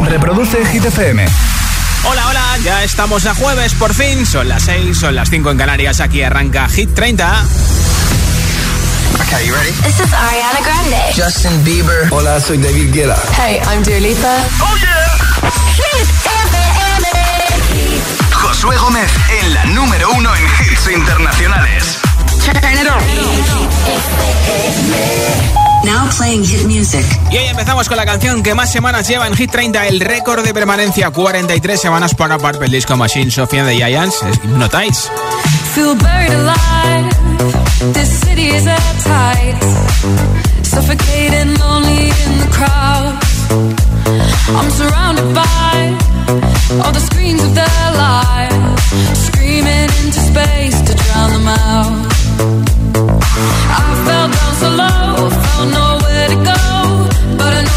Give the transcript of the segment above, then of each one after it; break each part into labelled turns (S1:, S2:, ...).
S1: Reproduce Hit FM.
S2: Hola, hola, ya estamos a jueves por fin. Son las 6, son las 5 en Canarias. Aquí arranca Hit 30.
S3: Okay, you ready?
S4: This is Ariana Grande.
S3: Justin Bieber.
S1: Hola, soy David Guetta.
S4: Hey, I'm Dua Lipa.
S3: Oh yeah.
S4: Hit FM.
S1: Josué Gómez en la número uno en hits internacionales.
S3: Turn it on.
S5: Now playing hit music.
S2: Y hoy empezamos con la canción que más semanas lleva en Hit 30, el récord de permanencia, 43 semanas para Purple Disco Machine, Sofía de Giants, Hypnotize.
S6: Feel buried alive. This city is at tight. Suffocating, lonely in the crowd. I'm surrounded by all the screens of their lives. Screaming into space to drown them out. I fell down so low,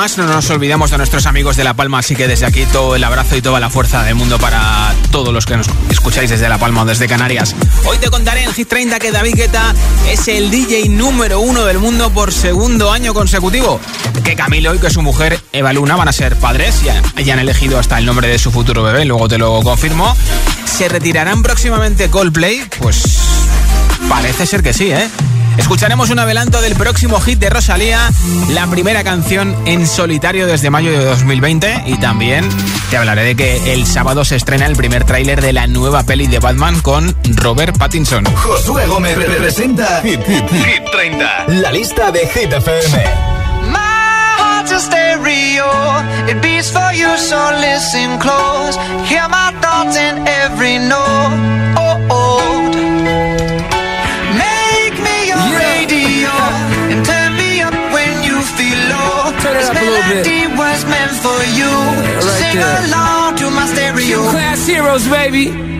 S2: No nos olvidamos de nuestros amigos de La Palma, así que desde aquí todo el abrazo y toda la fuerza del mundo para todos los que nos escucháis desde La Palma o desde Canarias. Hoy te contaré en Hit 30 que David Guetta es el DJ número uno del mundo por segundo año consecutivo. Que Camilo y que su mujer Eva Luna van a ser padres, ya, ya han elegido hasta el nombre de su futuro bebé, luego te lo confirmo. ¿Se retirarán próximamente Coldplay? Pues parece ser que sí, ¿eh? Escucharemos un adelanto del próximo hit de Rosalía, la primera canción en solitario desde mayo de 2020 y también te hablaré de que el sábado se estrena el primer tráiler de la nueva peli de Batman con Robert Pattinson.
S1: Josué Gómez representa Hit, Hit, Hit 30. La lista de Hit FM.
S7: My heart's a stereo. It beats for you, so listen close. Hear my thoughts in every note. Oh, oh. Turn
S8: it
S7: this
S8: up a little bit.
S7: was meant for you.
S8: right
S7: Sing
S8: there.
S7: along to my stereo.
S8: Class heroes, baby.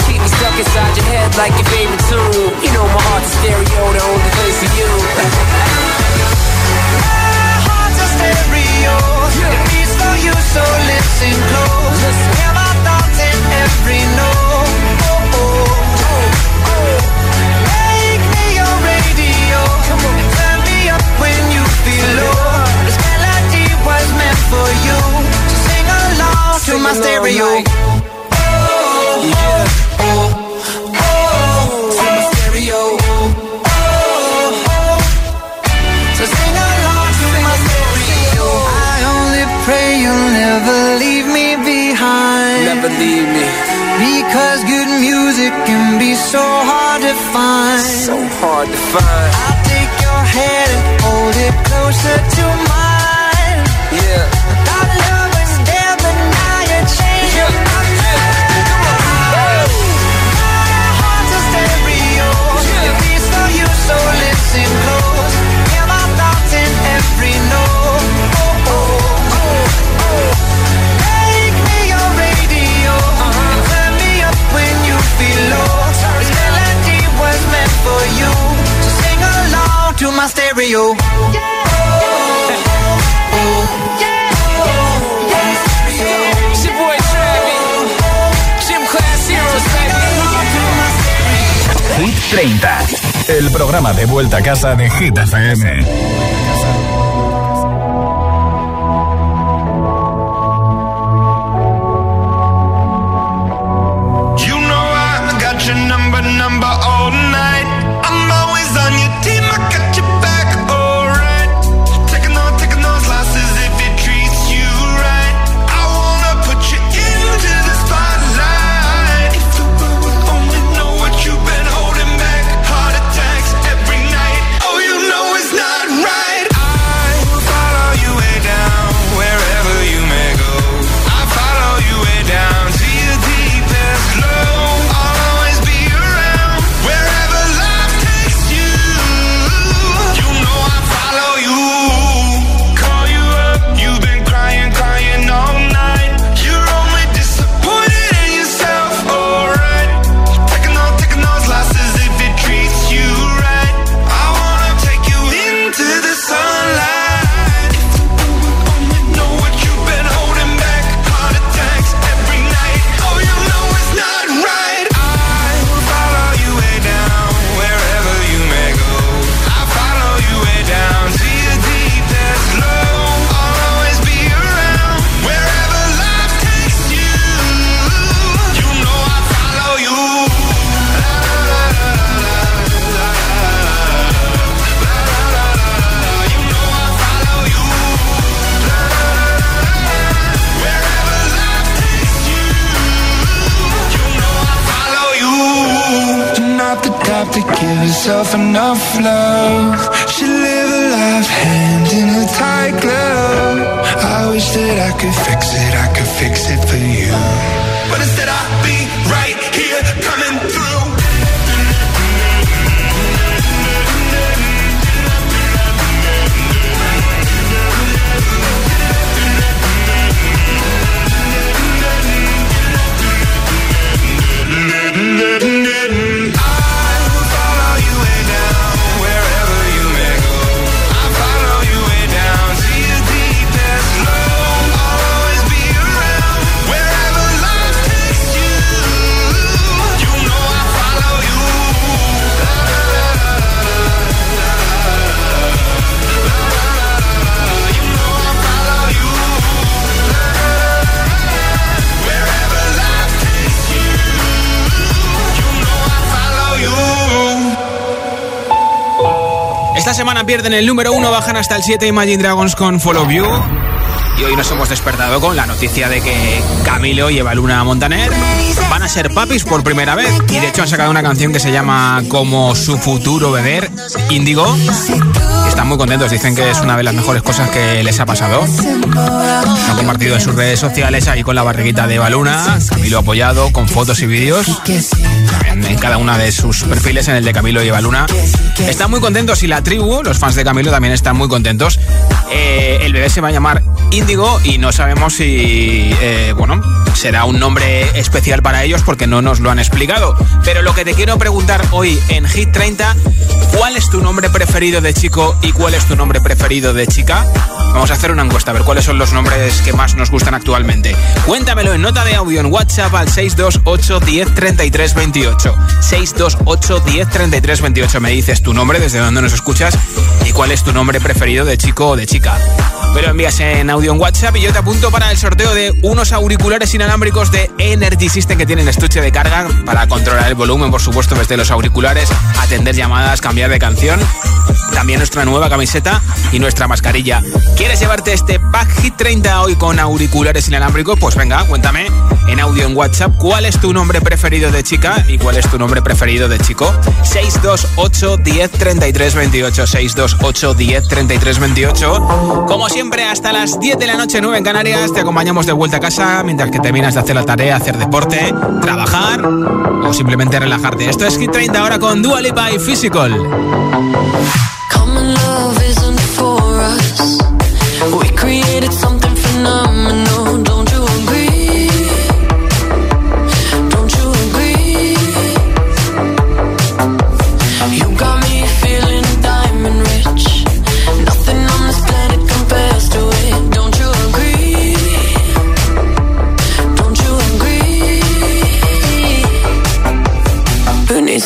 S8: Keep me stuck inside your head like your favorite tune. You know my heart's a stereo, the only place for you.
S7: My heart's a stereo. It beats for you, so listen close. Hear my thoughts in every note. Oh, oh, oh. Make me your radio. Turn me up when you feel low. This melody was meant for you. So sing along to my
S8: along
S7: stereo.
S8: like-
S7: find.
S8: So hard to find.
S7: I'll take your hand and hold it closer to mine.
S8: Baby.
S9: Hit 30, el programa de vuelta a casa de Hit FM.
S10: Yourself enough love.
S2: Esta semana pierden el número 1, bajan hasta el 7 Imagine Dragons con Follow You. Y hoy nos hemos despertado con la noticia de que Camilo y Eva Luna Montaner van a ser papis por primera vez. Y de hecho han sacado una canción que se llama Como su futuro beber, Índigo. Están muy contentos, dicen que es una de las mejores cosas que les ha pasado. Han compartido en sus redes sociales ahí con la barriguita de Eva Luna, Camilo apoyado con fotos y vídeos. En, cada una de sus perfiles, en el de Camilo y Eva Luna. Están muy contentos y la tribu, los fans de Camilo también están muy contentos. Eh, el bebé se va a llamar Índigo y no sabemos si, eh, bueno, será un nombre especial para ellos porque no nos lo han explicado. Pero lo que te quiero preguntar hoy en Hit 30, ¿cuál es tu nombre preferido de chico y cuál es tu nombre preferido de chica? Vamos a hacer una encuesta a ver cuáles son los nombres que más nos gustan actualmente. Cuéntamelo en nota de audio en WhatsApp al 628 10 33 28. 628 10 33 28. Me dices tu nombre, desde dónde nos escuchas y cuál es tu nombre preferido de chico o de chica. Me lo envías en audio en WhatsApp y yo te apunto para el sorteo de unos auriculares inalámbricos de Energy System que tienen estuche de carga para controlar el volumen, por supuesto, desde los auriculares, atender llamadas, cambiar de canción. También nuestra nueva camiseta y nuestra mascarilla. ¿Quieres llevarte este Pack Hit 30 hoy con auriculares inalámbricos? Pues venga, cuéntame en audio en WhatsApp cuál es tu nombre preferido de chica y cuál es tu nombre preferido de chico. 628 10 33 28 628 10 33 28. Como siempre, hasta las 10 de la noche, 9 en Canarias, te acompañamos de vuelta a casa mientras que terminas de hacer la tarea, hacer deporte, trabajar o simplemente relajarte. Esto es Hit 30 ahora con Dua Lipa
S11: Physical.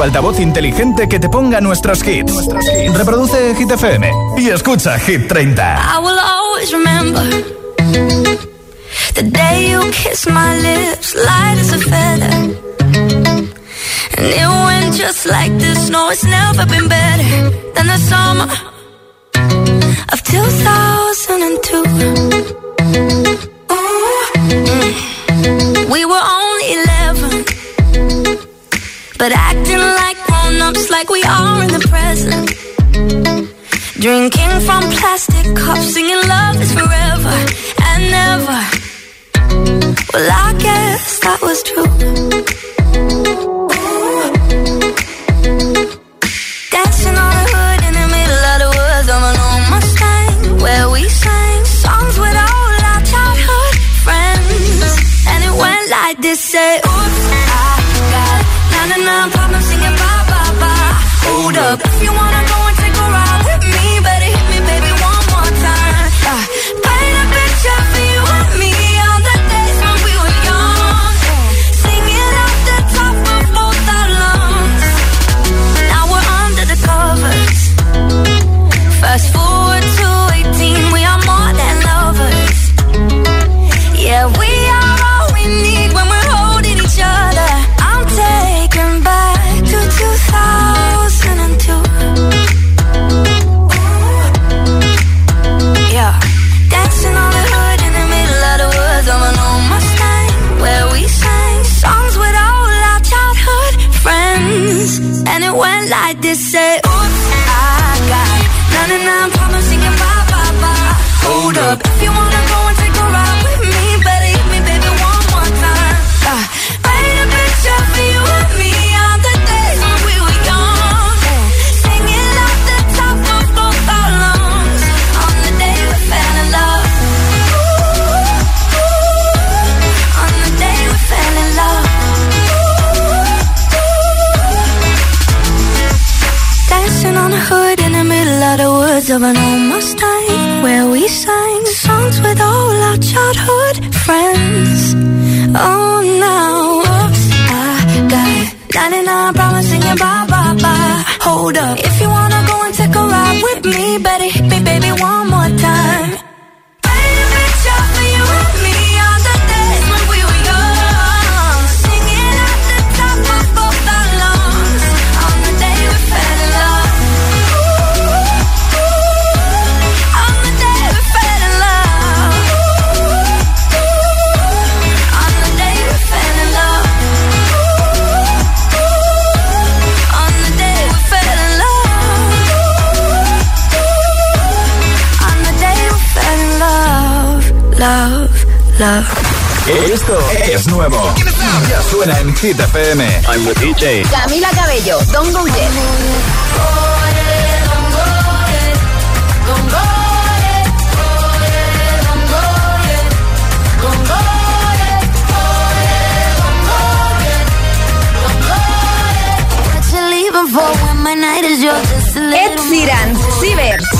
S9: tu altavoz inteligente que te ponga nuestros hits. Reproduce Hit FM y escucha Hit 30.
S11: I will always remember the day you kissed my lips, light as a feather. And it went
S4: just like this. No, it's never been better than the summer of 2002. Ooh. We were on But acting like grown-ups like we are in the present. Drinking from plastic cups Singing love is forever and never. Well, I guess that was true. up. If you want Hit
S12: FM. I'm the DJ.
S13: Camila Cabello, Don Goye. Ed Sheeran,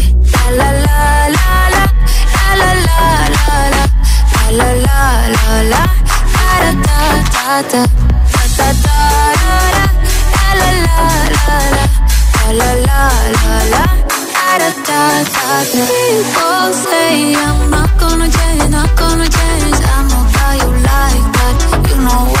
S4: la la la la la la la la la la la la la ta ta ta ta la la la la la la la la People say I'm not gonna change, not gonna change. I know how you like that. You know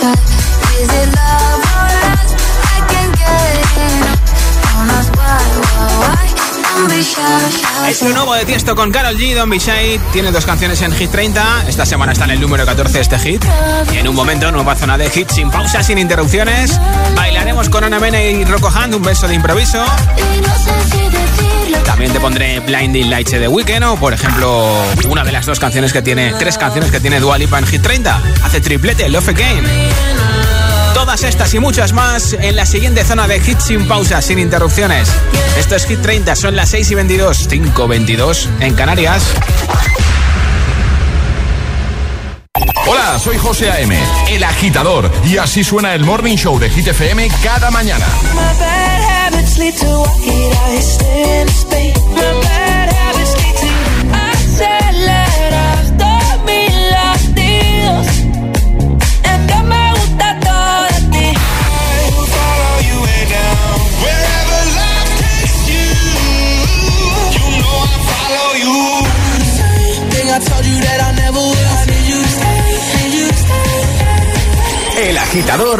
S12: shot
S2: Es lo nuevo de Tiesto con Carol G, Don Bishai. Tiene dos canciones en Hit 30. Esta semana está en el número 14 este hit. Y en un momento, nueva zona de hit sin pausa, sin interrupciones. Bailaremos con Ana Mena y Rocco Hand, un beso de improviso. También te pondré Blinding Lights de Weekend o, por ejemplo, una de las dos canciones que tiene, tres canciones que tiene Dua Lipa en Hit 30. Hace triplete, Love Again. Todas estas y muchas más en la siguiente zona de Hit sin pausa, sin interrupciones. Esto es Hit 30, son las 6 y 22, 5 22 en Canarias.
S14: Hola, soy José A.M., el agitador, y así suena el Morning Show de Hit FM cada mañana.
S9: My bad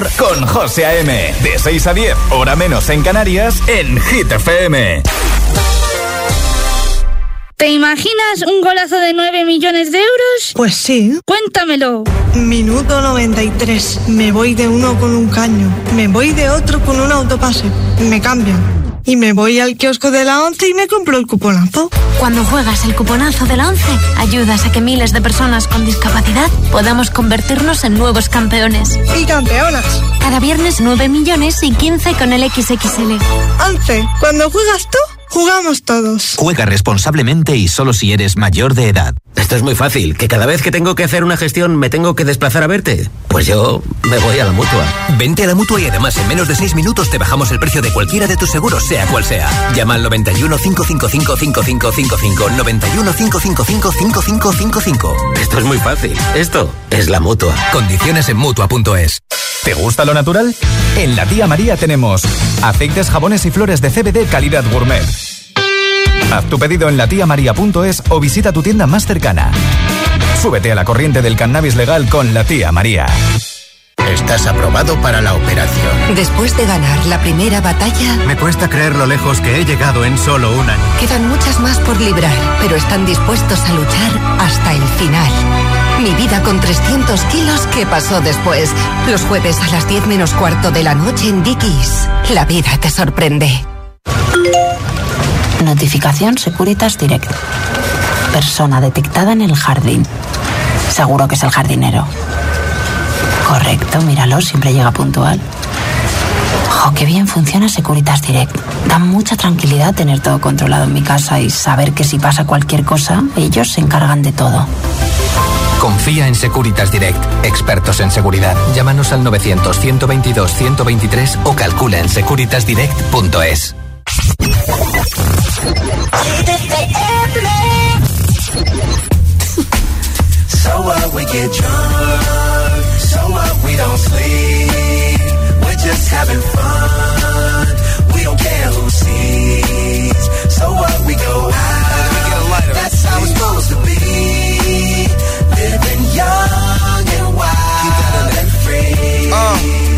S1: agitador con José A.M. De 6 a 10, hora menos en Canarias, en Hit FM.
S15: ¿Te imaginas un golazo de 9 millones de euros?
S16: Pues sí.
S15: Cuéntamelo.
S16: Minuto 93. Me voy de uno con un caño. Me voy de otro con un autopase. Me cambian. Y me voy al kiosco de la 11 y me compro el cuponazo.
S17: Cuando juegas el cuponazo de la 11, ayudas a que miles de personas con discapacidad podamos convertirnos en nuevos campeones.
S16: Y campeonas.
S17: Cada viernes 9 millones y 15 con el XXL.
S16: 11. Cuando juegas tú, jugamos todos.
S18: Juega responsablemente y solo si eres mayor de edad. Esto es muy fácil, que cada vez que tengo que hacer una gestión me tengo que desplazar a verte. Pues yo me voy a la mutua.
S19: Vente a la mutua y además en menos de 6 minutos te bajamos el precio de cualquiera de tus seguros, sea cual sea. Llama al 91 555 5555 91 555 5555.
S18: Esto es muy fácil. Esto es la mutua.
S19: Condiciones en mutua.es.
S1: ¿Te gusta lo natural? En la tía María tenemos aceites, jabones y flores de CBD calidad gourmet. Haz tu pedido en latiamaria.es o visita tu tienda más cercana. Súbete a la corriente del cannabis legal con la tía María.
S20: Estás aprobado para la operación.
S21: Después de ganar la primera batalla,
S20: Me cuesta creer lo lejos que he llegado en solo un año.
S21: quedan muchas más por librar, pero están dispuestos a luchar hasta el final. Mi vida con 300 kilos, ¿qué pasó después? Los jueves a las 10 menos cuarto de la noche en Dickies. La vida te sorprende.
S22: Notificación Securitas Direct. Persona detectada en el jardín. Seguro que es el jardinero. Correcto, míralo, siempre llega puntual. Jo, qué bien funciona Securitas Direct. Da mucha tranquilidad tener todo controlado en mi casa y saber que si pasa cualquier cosa, ellos se encargan de todo.
S19: Confía en Securitas Direct, expertos en seguridad. Llámanos al 900-122-123 o calcula en securitasdirect.es.
S9: So what we get drunk, so what we don't sleep. We're just having fun. We don't care who sees. So what we go out. That's how it's supposed to be. Living young and wild and free.
S23: So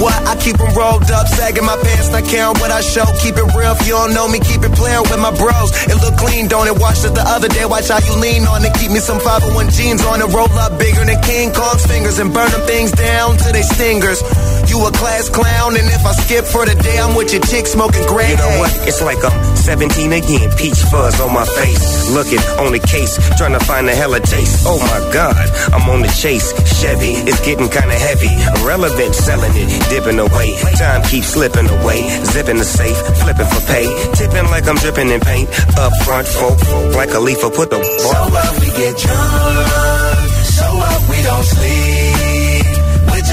S23: what? I keep them rolled up, sagging my pants, not caring what I show. Keep it real, if you don't know me, keep it playing with my bros. It look clean, don't it? Watched it the other day, watch how you lean on it. Keep me some 501 jeans on it, roll up bigger than King Kong's fingers and burn them things down to they stingers.
S24: You a class clown, and if I skip for the day, I'm with your chick smoking gray.
S23: You know what? It's like I'm 17 again. Peach fuzz on my face. Looking on the case, trying to find a hella taste. Oh my god, I'm on the chase. Chevy, it's getting kinda heavy. Irrelevant, selling it, dipping away. Time keeps slipping away. Zipping the safe, flipping for pay. Tipping like I'm dripping in paint. Up front, folk, like a leaf, put the.
S9: So up, we get drunk. So up, we don't sleep.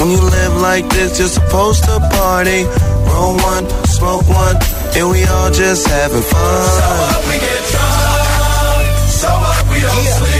S24: When you live like this, you're supposed to party. Roll one, smoke one, and we all just having fun.
S9: So up, we get drunk. So up, we don't sleep.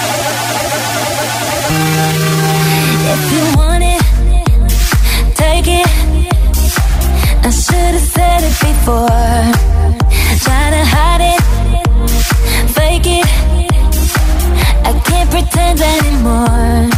S4: If you want it, take it. I should have said it before. Hide it, fake it. I can't pretend anymore.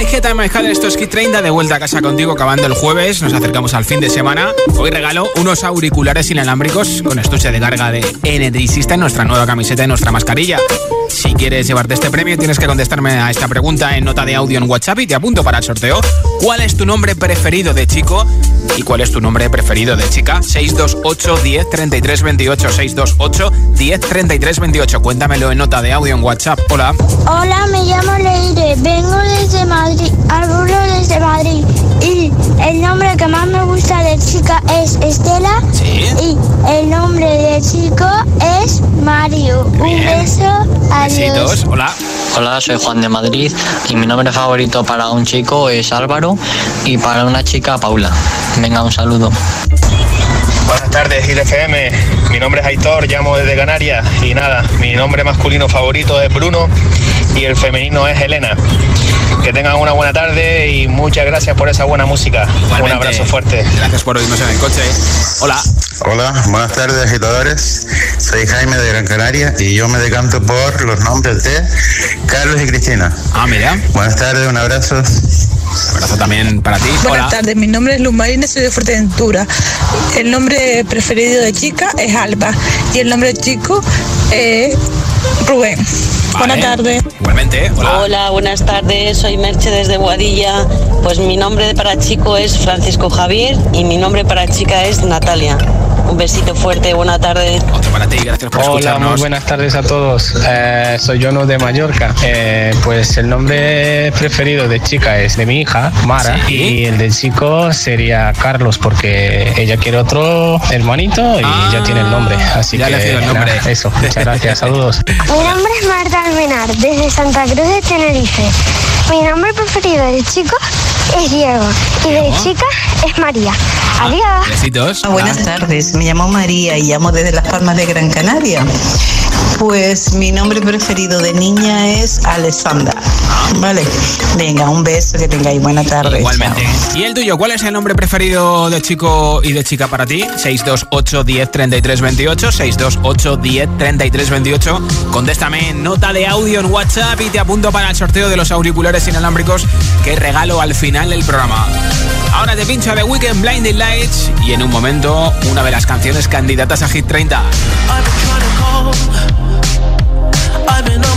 S11: My Head and My
S2: esto es Kit 30, de vuelta a casa contigo, acabando el jueves, nos acercamos al fin de semana. Hoy regalo unos auriculares inalámbricos con estuche de carga de Energy System, nuestra nueva camiseta y nuestra mascarilla. Si quieres llevarte este premio, tienes que contestarme a esta pregunta en nota de audio en WhatsApp y te apunto para el sorteo. ¿Cuál es tu nombre preferido de chico y cuál es tu nombre preferido de chica? 628 10 33 28 628 10 33 28. Cuéntamelo en nota de audio en WhatsApp. Hola.
S25: Hola, me llamo Leire, vengo desde Madrid, hablo desde Madrid y el nombre que más me gusta de chica es Estela y el nombre de chico es Mario. Un beso, adiós.
S2: Besitos. Hola.
S26: Hola, soy Juan de Madrid y mi nombre favorito para un chico es Álvaro y para una chica Paula. Venga, un saludo.
S7: Buenas tardes, GilFM. Mi nombre es Aitor, llamo desde Canarias y nada, mi nombre masculino favorito es Bruno y el femenino es Elena. Que tengan una buena tarde y muchas gracias por esa buena música. Un abrazo fuerte.
S2: Gracias por oírnos en el coche. Hola.
S27: Hola, buenas tardes agitadores. Soy Jaime de Gran Canaria y yo me decanto por los nombres de Carlos y Cristina.
S2: Ah, mira.
S27: Buenas tardes, un abrazo.
S2: Un abrazo también para ti.
S28: Buenas
S2: Hola.
S28: tardes, mi nombre es Luz Marina, soy de Fuerteventura. El nombre preferido de chica es Alba y el nombre de chico es Rubén. Buenas tardes.
S2: Igualmente,
S29: Hola. buenas tardes. Soy Merche desde Boadilla. Pues mi nombre para chico es Francisco Javier y mi nombre para chica es Natalia. Un besito fuerte, buena tarde.
S2: Otro para ti, gracias por
S30: Hola, muy buenas tardes a todos. Eh, soy Jono de Mallorca. Eh, pues el nombre preferido de chica es de mi hija, Mara,
S2: Sí.
S30: y el de chico sería Carlos, porque ella quiere otro hermanito y ya tiene el nombre. Así
S2: ya
S30: que
S2: le ha sido el nombre.
S30: nada, eso. Muchas gracias. Saludos.
S25: Mi nombre es Marta Almenar, desde Santa Cruz de Tenerife. Mi nombre preferido de chico es Diego y de chica es María. Adiós.
S2: Besitos.
S31: Buenas tardes, me llamo María y llamo desde Las Palmas de Gran Canaria. Pues mi nombre preferido de niña es Alessandra. Vale, venga, un beso, que tengáis buena tarde.
S2: Igualmente. ¿Y el tuyo? ¿Cuál es el nombre preferido de chico y de chica para ti? 628 10 33 28 628 10 33 28 Contéstame en nota de audio en WhatsApp y te apunto para el sorteo de los auriculares inalámbricos que regalo al final del programa. Ahora te pincho a The Weekend Blinding Lights y en un momento una de las canciones candidatas a Hit 30.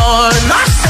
S13: on.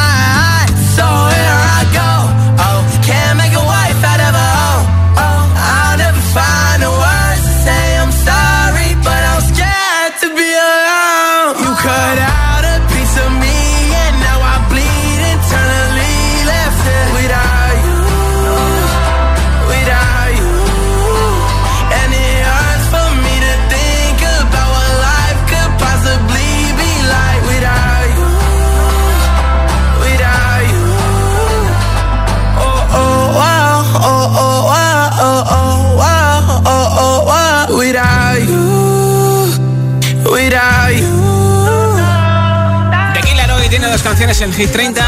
S2: canciones en Hit 30.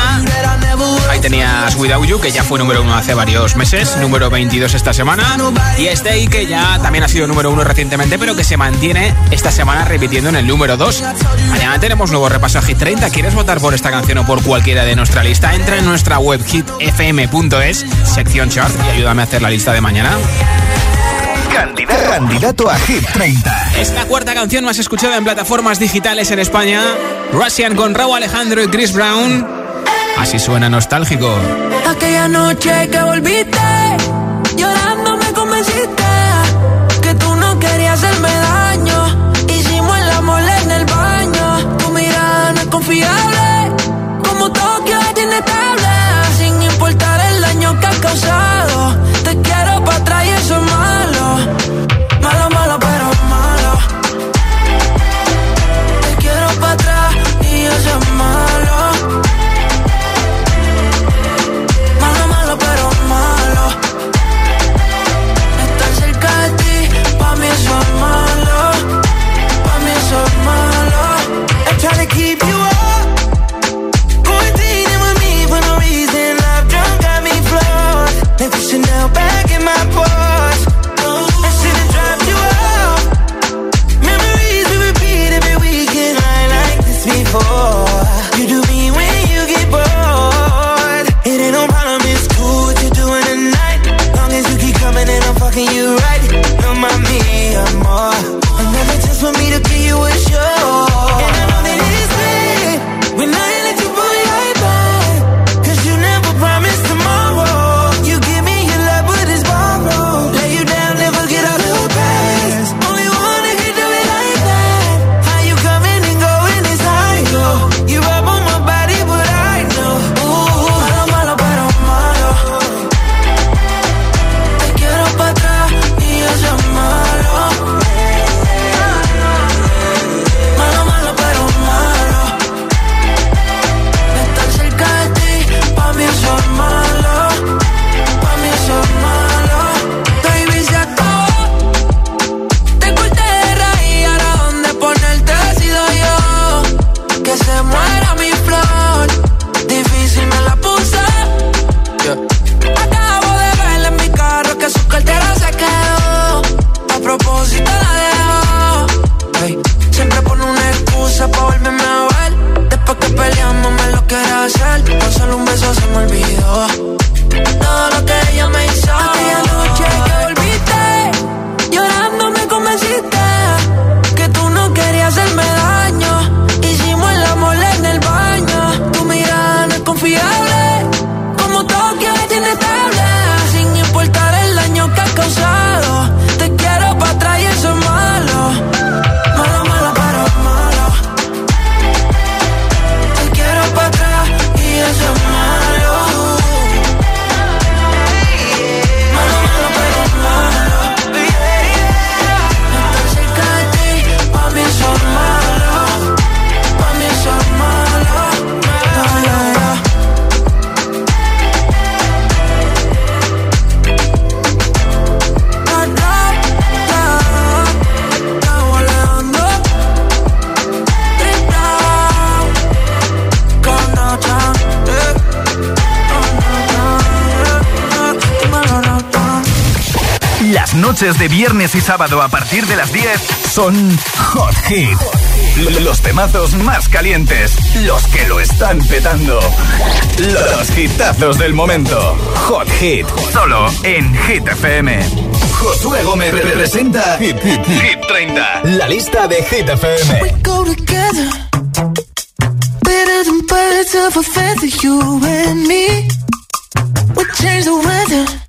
S2: Ahí tenías Without You, que ya fue número uno hace varios meses, número 22 esta semana. Y Stay, que ya también ha sido número uno recientemente, pero que se mantiene esta semana repitiendo en el número 2. Mañana tenemos nuevo repaso a Hit 30. ¿Quieres votar por esta canción o por cualquiera de nuestra lista? Entra en nuestra web hitfm.es, sección chart, y ayúdame a hacer la lista de mañana.
S9: Candidato, candidato a Hit 30.
S2: Es la cuarta canción más escuchada en plataformas digitales en España. Russian con Raúl Alejandro y Chris Brown. Así suena nostálgico.
S13: Aquella noche que volviste
S9: noches de viernes y sábado a partir de las 10 son Hot Hit. Los temazos más calientes, los que lo están petando. Los hitazos del momento. Hot Hit, solo en Hit FM. Josué Gómez representa Hit, Hit, Hit 30, la lista de Hit FM.
S13: We go together, better than birds of a feather, you and me. We change the weather.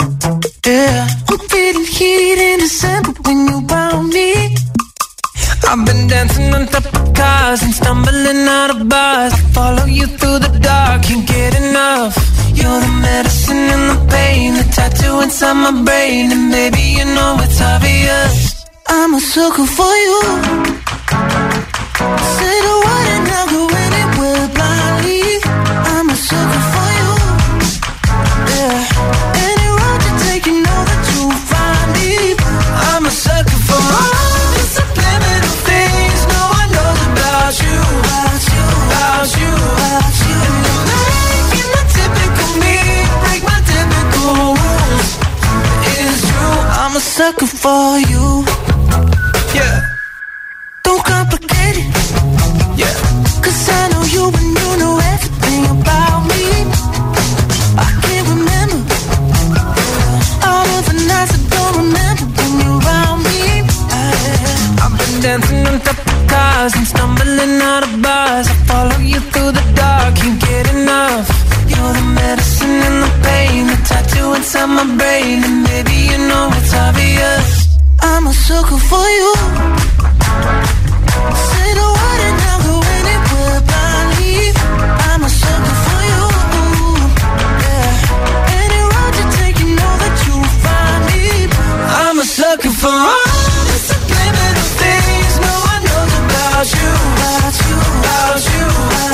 S13: You through the dark, can't get enough. You're the medicine and the pain, the tattoo inside my brain, and baby you know it's obvious. I'm a sucker for you. Say the word and I'll go sucker for you. Yeah. Don't complicate it. Yeah. Cause I know you and you know everything about me. I can't remember all of the nights I don't remember when you're around me. I, I've been dancing on top of cars and stumbling out of bars. I follow inside my brain, and baby you know it's obvious. I'm a sucker for you. Say the word and I'll go anywhere blindly. I'm a sucker for you. Yeah. Any road you take, you know that you'll find me. I'm a sucker for all the subliminal things no one knows about you. About you. About you.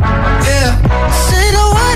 S13: Yeah. Say the word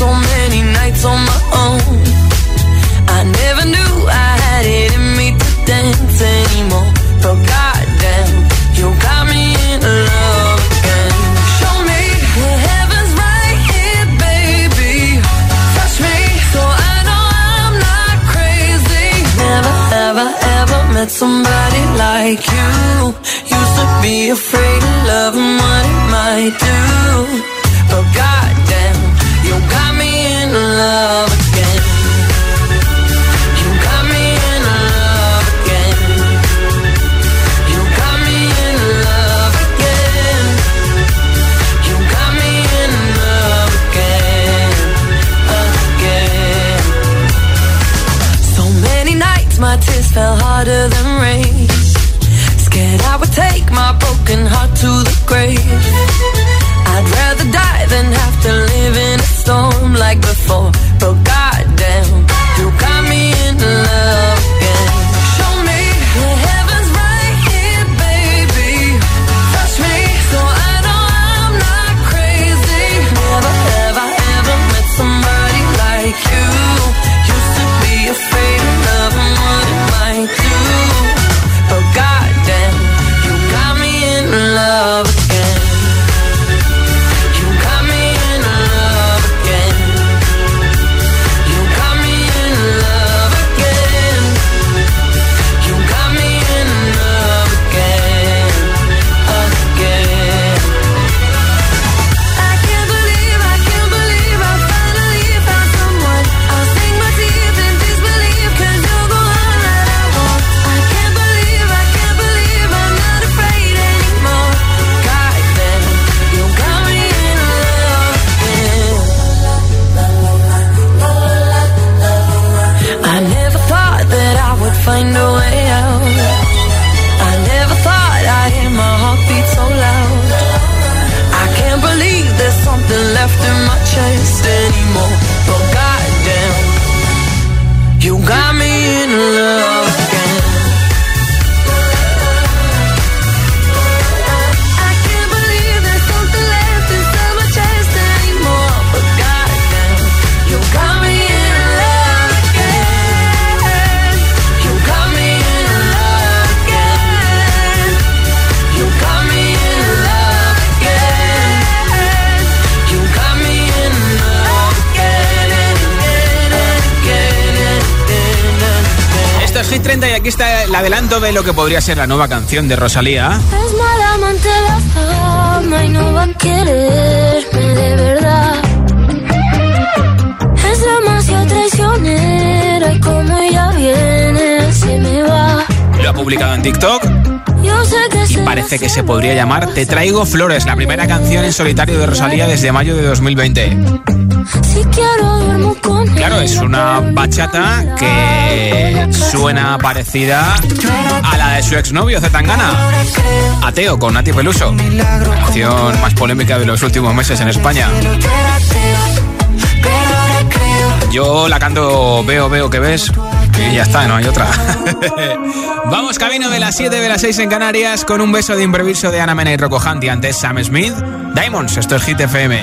S11: so many nights on my own. I never knew I had it in me to dance anymore. But goddamn, you got me in love again. Show me the heavens right here, baby. Touch me so I know I'm not crazy. Never, ever, ever met somebody like you. Used to be afraid of love and what it might do. But goddamn, fell harder than rain.
S2: El adelanto de lo que podría ser la nueva canción de Rosalía.
S25: Es mala amante de la fama y no va a quererme de verdad. Es demasiado traicionera y como ella viene, se me va.
S2: Lo ha publicado en TikTok y parece que se podría llamar Te traigo flores, la primera canción en solitario de Rosalía desde mayo de 2020.
S25: Si quiero.
S2: Claro, es una bachata que suena parecida a la de su exnovio Zetangana, Ateo con Nati Peluso, la canción más polémica de los últimos meses en España. Yo la canto Veo, veo que ves y ya está, no hay otra. Vamos camino de las 7 de las 6 en Canarias con un beso de improviso de Ana Mena y y antes Sam Smith. Diamonds, esto es Hit FM.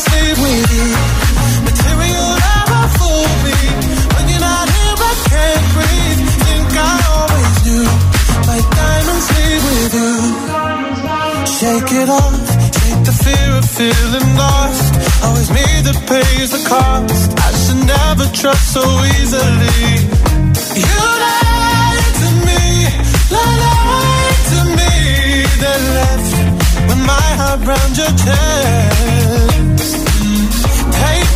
S13: Diamonds with you. Material never fool me. When you're not here, I can't breathe. Think I always knew. My diamonds with you. Shake it off. Take the fear of feeling lost. Always pays the cost. I should never trust so easily. You lied to me, lied to me, then left with my heart round your chest.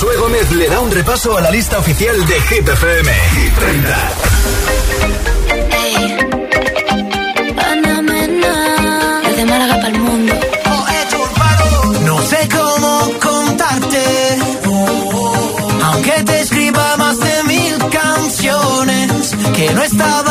S9: Josué Gómez le da un repaso a la lista oficial de Hit FM. Hit 30. Hey, Panamá, desde Málaga para el mundo.
S4: No sé cómo contarte, aunque te escriba más de mil canciones que no estaba